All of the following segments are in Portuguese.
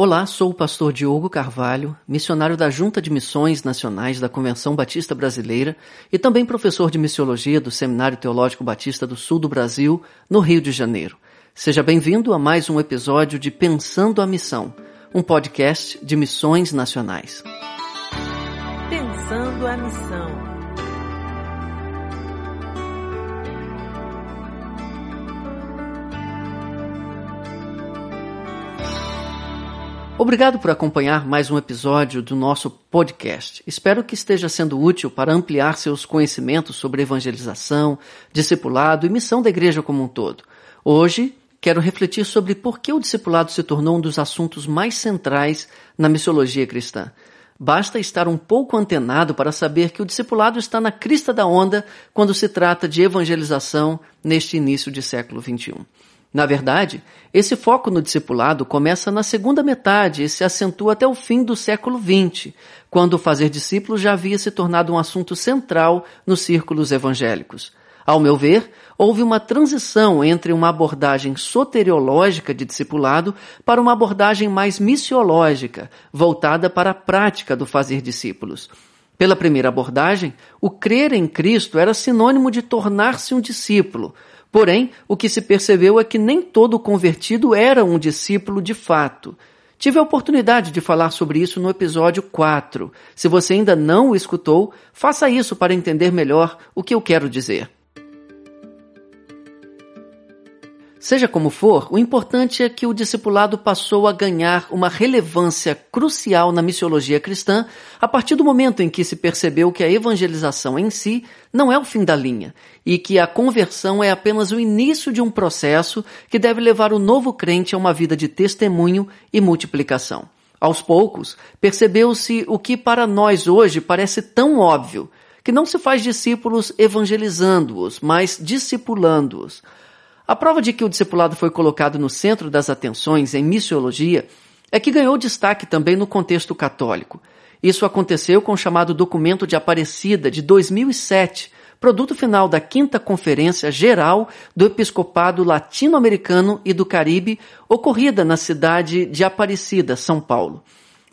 Olá, sou o pastor Diogo Carvalho, missionário da Junta de Missões Nacionais da Convenção Batista Brasileira e também professor de missiologia do Seminário Teológico Batista do Sul do Brasil, no Rio de Janeiro. Seja bem-vindo a mais um episódio de Pensando a Missão, um podcast de missões nacionais. Pensando a Missão. Obrigado por acompanhar mais um episódio do nosso podcast. Espero que esteja sendo útil para ampliar seus conhecimentos sobre evangelização, discipulado e missão da igreja como um todo. Hoje, quero refletir sobre por que o discipulado se tornou um dos assuntos mais centrais na missiologia cristã. Basta estar um pouco antenado para saber que o discipulado está na crista da onda quando se trata de evangelização neste início de século XXI. Na verdade, esse foco no discipulado começa na segunda metade e se acentua até o fim do século XX, quando fazer discípulos já havia se tornado um assunto central nos círculos evangélicos. Ao meu ver, houve uma transição entre uma abordagem soteriológica de discipulado para uma abordagem mais missiológica, voltada para a prática do fazer discípulos. Pela primeira abordagem, o crer em Cristo era sinônimo de tornar-se um discípulo, Porém, o que se percebeu é que nem todo convertido era um discípulo de fato. Tive a oportunidade de falar sobre isso no episódio 4. Se você ainda não o escutou, faça isso para entender melhor o que eu quero dizer. Seja como for, o importante é que o discipulado passou a ganhar uma relevância crucial na missiologia cristã a partir do momento em que se percebeu que a evangelização em si não é o fim da linha e que a conversão é apenas o início de um processo que deve levar o novo crente a uma vida de testemunho e multiplicação. Aos poucos, percebeu-se o que para nós hoje parece tão óbvio, que não se faz discípulos evangelizando-os, mas discipulando-os. A prova de que o discipulado foi colocado no centro das atenções em missiologia é que ganhou destaque também no contexto católico. Isso aconteceu com o chamado Documento de Aparecida de 2007, produto final da Quinta Conferência Geral do Episcopado Latino-Americano e do Caribe, ocorrida na cidade de Aparecida, São Paulo.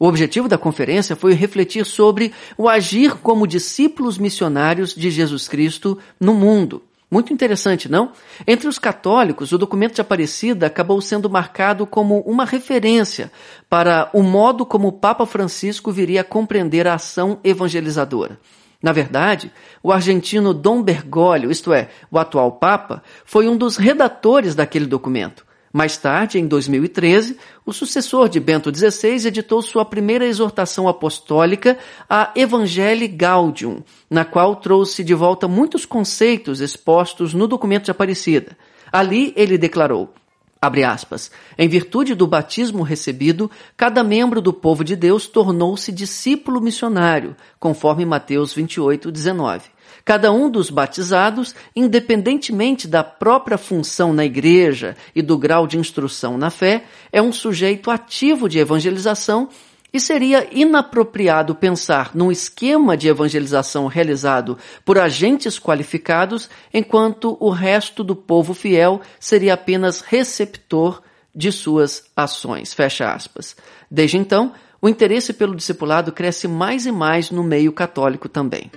O objetivo da conferência foi refletir sobre o agir como discípulos missionários de Jesus Cristo no mundo. Muito interessante, não? Entre os católicos, o documento de Aparecida acabou sendo marcado como uma referência para o modo como o Papa Francisco viria a compreender a ação evangelizadora. Na verdade, o argentino Dom Bergoglio, isto é, o atual Papa, foi um dos redatores daquele documento. Mais tarde, em 2013, o sucessor de Bento XVI editou sua primeira exortação apostólica, a Evangelii Gaudium, na qual trouxe de volta muitos conceitos expostos no documento de Aparecida. Ali ele declarou: Abre aspas. Em virtude do batismo recebido, cada membro do povo de Deus tornou-se discípulo missionário, conforme Mateus 28, 19. Cada um dos batizados, independentemente da própria função na igreja e do grau de instrução na fé, é um sujeito ativo de evangelização e seria inapropriado pensar num esquema de evangelização realizado por agentes qualificados, enquanto o resto do povo fiel seria apenas receptor de suas ações. Fecha aspas. Desde então, o interesse pelo discipulado cresce mais e mais no meio católico também.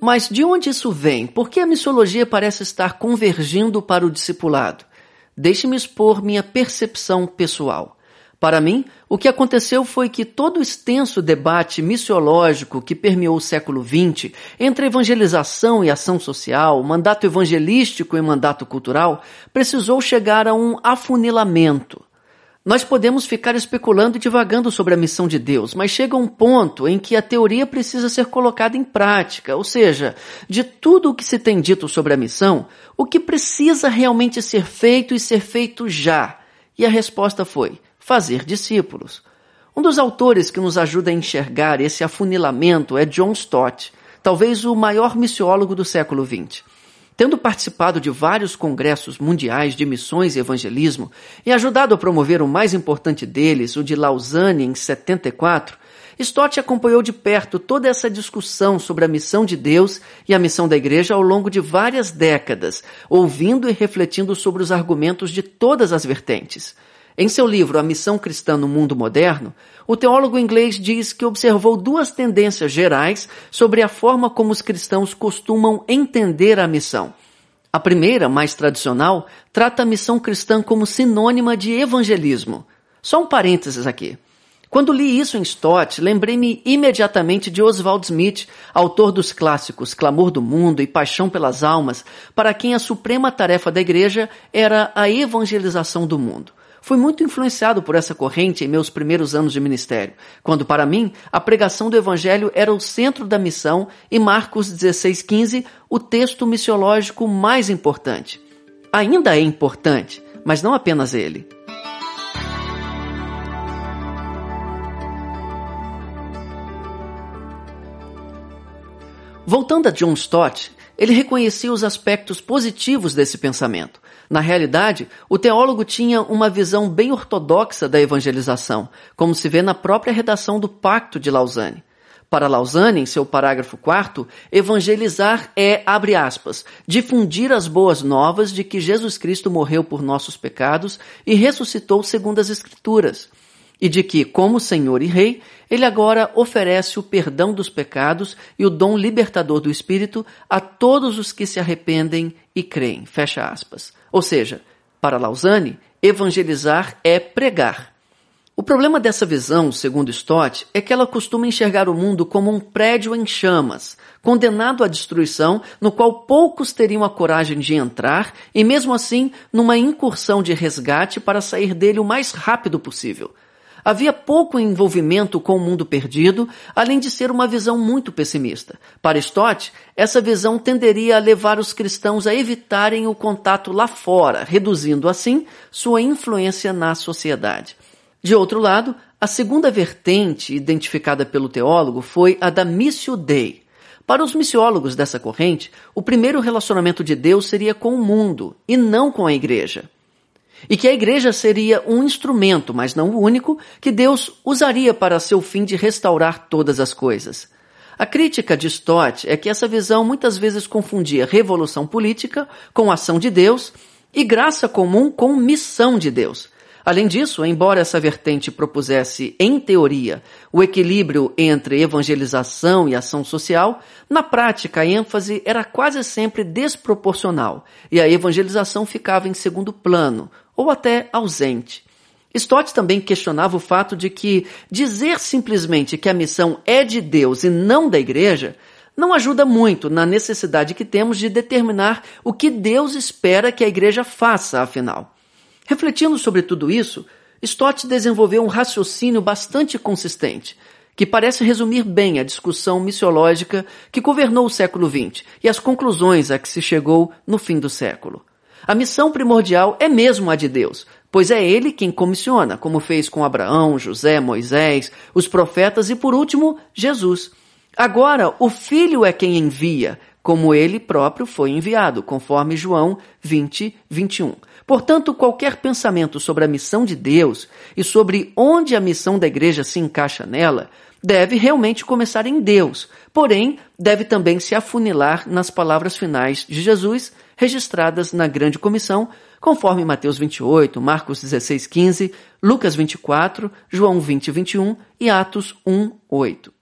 Mas de onde isso vem? Por que a missologia parece estar convergindo para o discipulado? Deixe-me expor minha percepção pessoal. Para mim, o que aconteceu foi que todo o extenso debate missiológico que permeou o século XX entre evangelização e ação social, mandato evangelístico e mandato cultural, precisou chegar a um afunilamento. Nós podemos ficar especulando e divagando sobre a missão de Deus, mas chega um ponto em que a teoria precisa ser colocada em prática, ou seja, de tudo o que se tem dito sobre a missão, o que precisa realmente ser feito e ser feito já? E a resposta foi: fazer discípulos. Um dos autores que nos ajuda a enxergar esse afunilamento é John Stott, talvez o maior missiólogo do século XX. Tendo participado de vários congressos mundiais de missões e evangelismo e ajudado a promover o mais importante deles, o de Lausanne, em 74, Stott acompanhou de perto toda essa discussão sobre a missão de Deus e a missão da igreja ao longo de várias décadas, ouvindo e refletindo sobre os argumentos de todas as vertentes. Em seu livro A Missão Cristã no Mundo Moderno, o teólogo inglês diz que observou duas tendências gerais sobre a forma como os cristãos costumam entender a missão. A primeira, mais tradicional, trata a missão cristã como sinônima de evangelismo. Só um parênteses aqui. Quando li isso em Stott, lembrei-me imediatamente de Oswald Smith, autor dos clássicos Clamor do Mundo e Paixão pelas Almas, para quem a suprema tarefa da igreja era a evangelização do mundo. Fui muito influenciado por essa corrente em meus primeiros anos de ministério, quando para mim a pregação do evangelho era o centro da missão e Marcos 16:15 o texto missiológico mais importante. Ainda é importante, mas não apenas ele. Voltando a John Stott, ele reconhecia os aspectos positivos desse pensamento. Na realidade, o teólogo tinha uma visão bem ortodoxa da evangelização, como se vê na própria redação do Pacto de Lausanne. Para Lausanne, em seu parágrafo 4, evangelizar é, abre aspas, difundir as boas novas de que Jesus Cristo morreu por nossos pecados e ressuscitou segundo as Escrituras e de que, como Senhor e Rei, ele agora oferece o perdão dos pecados e o dom libertador do Espírito a todos os que se arrependem e creem. Fecha aspas. Ou seja, para Lausanne, evangelizar é pregar. O problema dessa visão, segundo Stott, é que ela costuma enxergar o mundo como um prédio em chamas, condenado à destruição, no qual poucos teriam a coragem de entrar e, mesmo assim, numa incursão de resgate para sair dele o mais rápido possível. Havia pouco envolvimento com o mundo perdido, além de ser uma visão muito pessimista. Para Stott, essa visão tenderia a levar os cristãos a evitarem o contato lá fora, reduzindo assim sua influência na sociedade. De outro lado, a segunda vertente identificada pelo teólogo foi a da Missio Dei. Para os missiólogos dessa corrente, o primeiro relacionamento de Deus seria com o mundo e não com a igreja e que a igreja seria um instrumento, mas não o único, que Deus usaria para seu fim de restaurar todas as coisas. A crítica de Stott é que essa visão muitas vezes confundia revolução política com ação de Deus e graça comum com missão de Deus. Além disso, embora essa vertente propusesse, em teoria, o equilíbrio entre evangelização e ação social, na prática a ênfase era quase sempre desproporcional e a evangelização ficava em segundo plano, ou até ausente. Stott também questionava o fato de que dizer simplesmente que a missão é de Deus e não da igreja não ajuda muito na necessidade que temos de determinar o que Deus espera que a igreja faça, afinal. Refletindo sobre tudo isso, Stott desenvolveu um raciocínio bastante consistente, que parece resumir bem a discussão missiológica que governou o século XX e as conclusões a que se chegou no fim do século. A missão primordial é mesmo a de Deus, pois é Ele quem comissiona, como fez com Abraão, José, Moisés, os profetas e, por último, Jesus. Agora, o Filho é quem envia, como ele próprio foi enviado, conforme João 20, 21. Portanto, qualquer pensamento sobre a missão de Deus e sobre onde a missão da igreja se encaixa nela deve realmente começar em Deus, porém, deve também se afunilar nas palavras finais de Jesus registradas na Grande Comissão, conforme Mateus 28, Marcos 16, 15, Lucas 24, João 20, 21 e Atos 1, 8.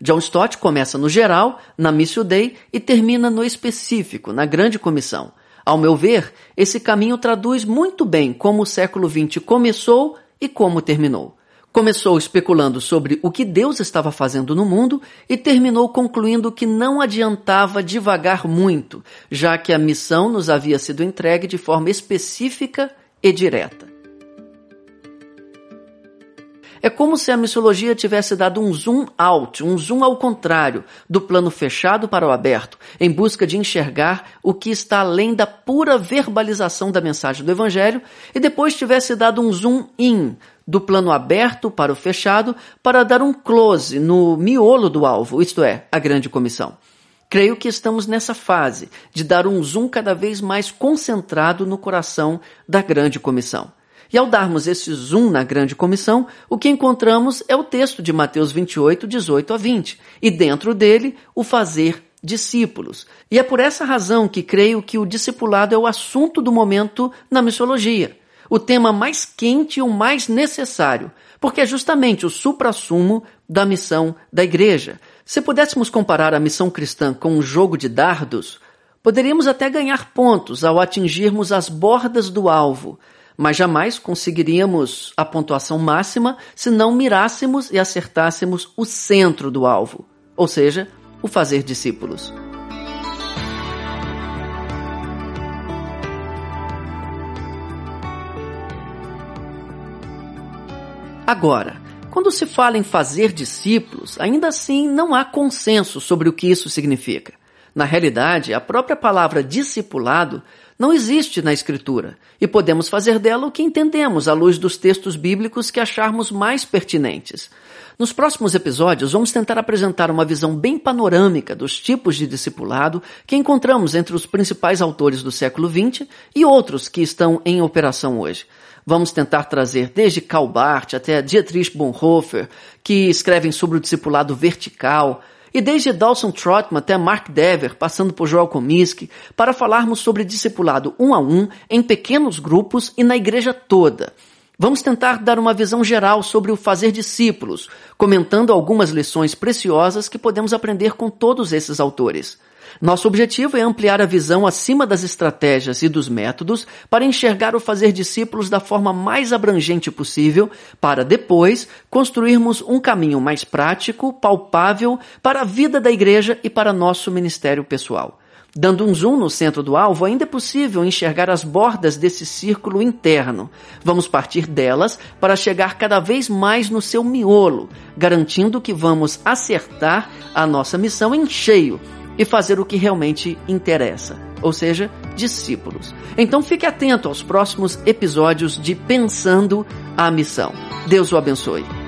John Stott começa no geral, na Missio Dei, e termina no específico, na Grande Comissão. Ao meu ver, esse caminho traduz muito bem como o século XX começou e como terminou. Começou especulando sobre o que Deus estava fazendo no mundo e terminou concluindo que não adiantava divagar muito, já que a missão nos havia sido entregue de forma específica e direta. É como se a missiologia tivesse dado um zoom out, um zoom ao contrário, do plano fechado para o aberto, em busca de enxergar o que está além da pura verbalização da mensagem do Evangelho, e depois tivesse dado um zoom in, do plano aberto para o fechado, para dar um close no miolo do alvo, isto é, a grande comissão. Creio que estamos nessa fase de dar um zoom cada vez mais concentrado no coração da grande comissão. E ao darmos esse zoom na grande comissão, o que encontramos é o texto de Mateus 28, 18 a 20, e dentro dele, o fazer discípulos. E é por essa razão que creio que o discipulado é o assunto do momento na missiologia. o tema mais quente e o mais necessário, porque é justamente o suprassumo da missão da igreja. Se pudéssemos comparar a missão cristã com um jogo de dardos, poderíamos até ganhar pontos ao atingirmos as bordas do alvo, mas jamais conseguiríamos a pontuação máxima se não mirássemos e acertássemos o centro do alvo, ou seja, o fazer discípulos. Agora, quando se fala em fazer discípulos, ainda assim não há consenso sobre o que isso significa. Na realidade, a própria palavra discipulado não existe na Escritura e podemos fazer dela o que entendemos à luz dos textos bíblicos que acharmos mais pertinentes. Nos próximos episódios, vamos tentar apresentar uma visão bem panorâmica dos tipos de discipulado que encontramos entre os principais autores do século XX e outros que estão em operação hoje. Vamos tentar trazer desde Karl até Dietrich Bonhoeffer, que escrevem sobre o discipulado vertical, e desde Dawson Trotman até Mark Dever, passando por Joel Comiskey, para falarmos sobre discipulado um a um, em pequenos grupos e na igreja toda. Vamos tentar dar uma visão geral sobre o fazer discípulos, comentando algumas lições preciosas que podemos aprender com todos esses autores. Nosso objetivo é ampliar a visão acima das estratégias e dos métodos para enxergar o fazer discípulos da forma mais abrangente possível, para depois construirmos um caminho mais prático, palpável para a vida da igreja e para nosso ministério pessoal. Dando um zoom no centro do alvo, ainda é possível enxergar as bordas desse círculo interno. Vamos partir delas para chegar cada vez mais no seu miolo, garantindo que vamos acertar a nossa missão em cheio e fazer o que realmente interessa, ou seja, discípulos. Então fique atento aos próximos episódios de Pensando a Missão. Deus o abençoe.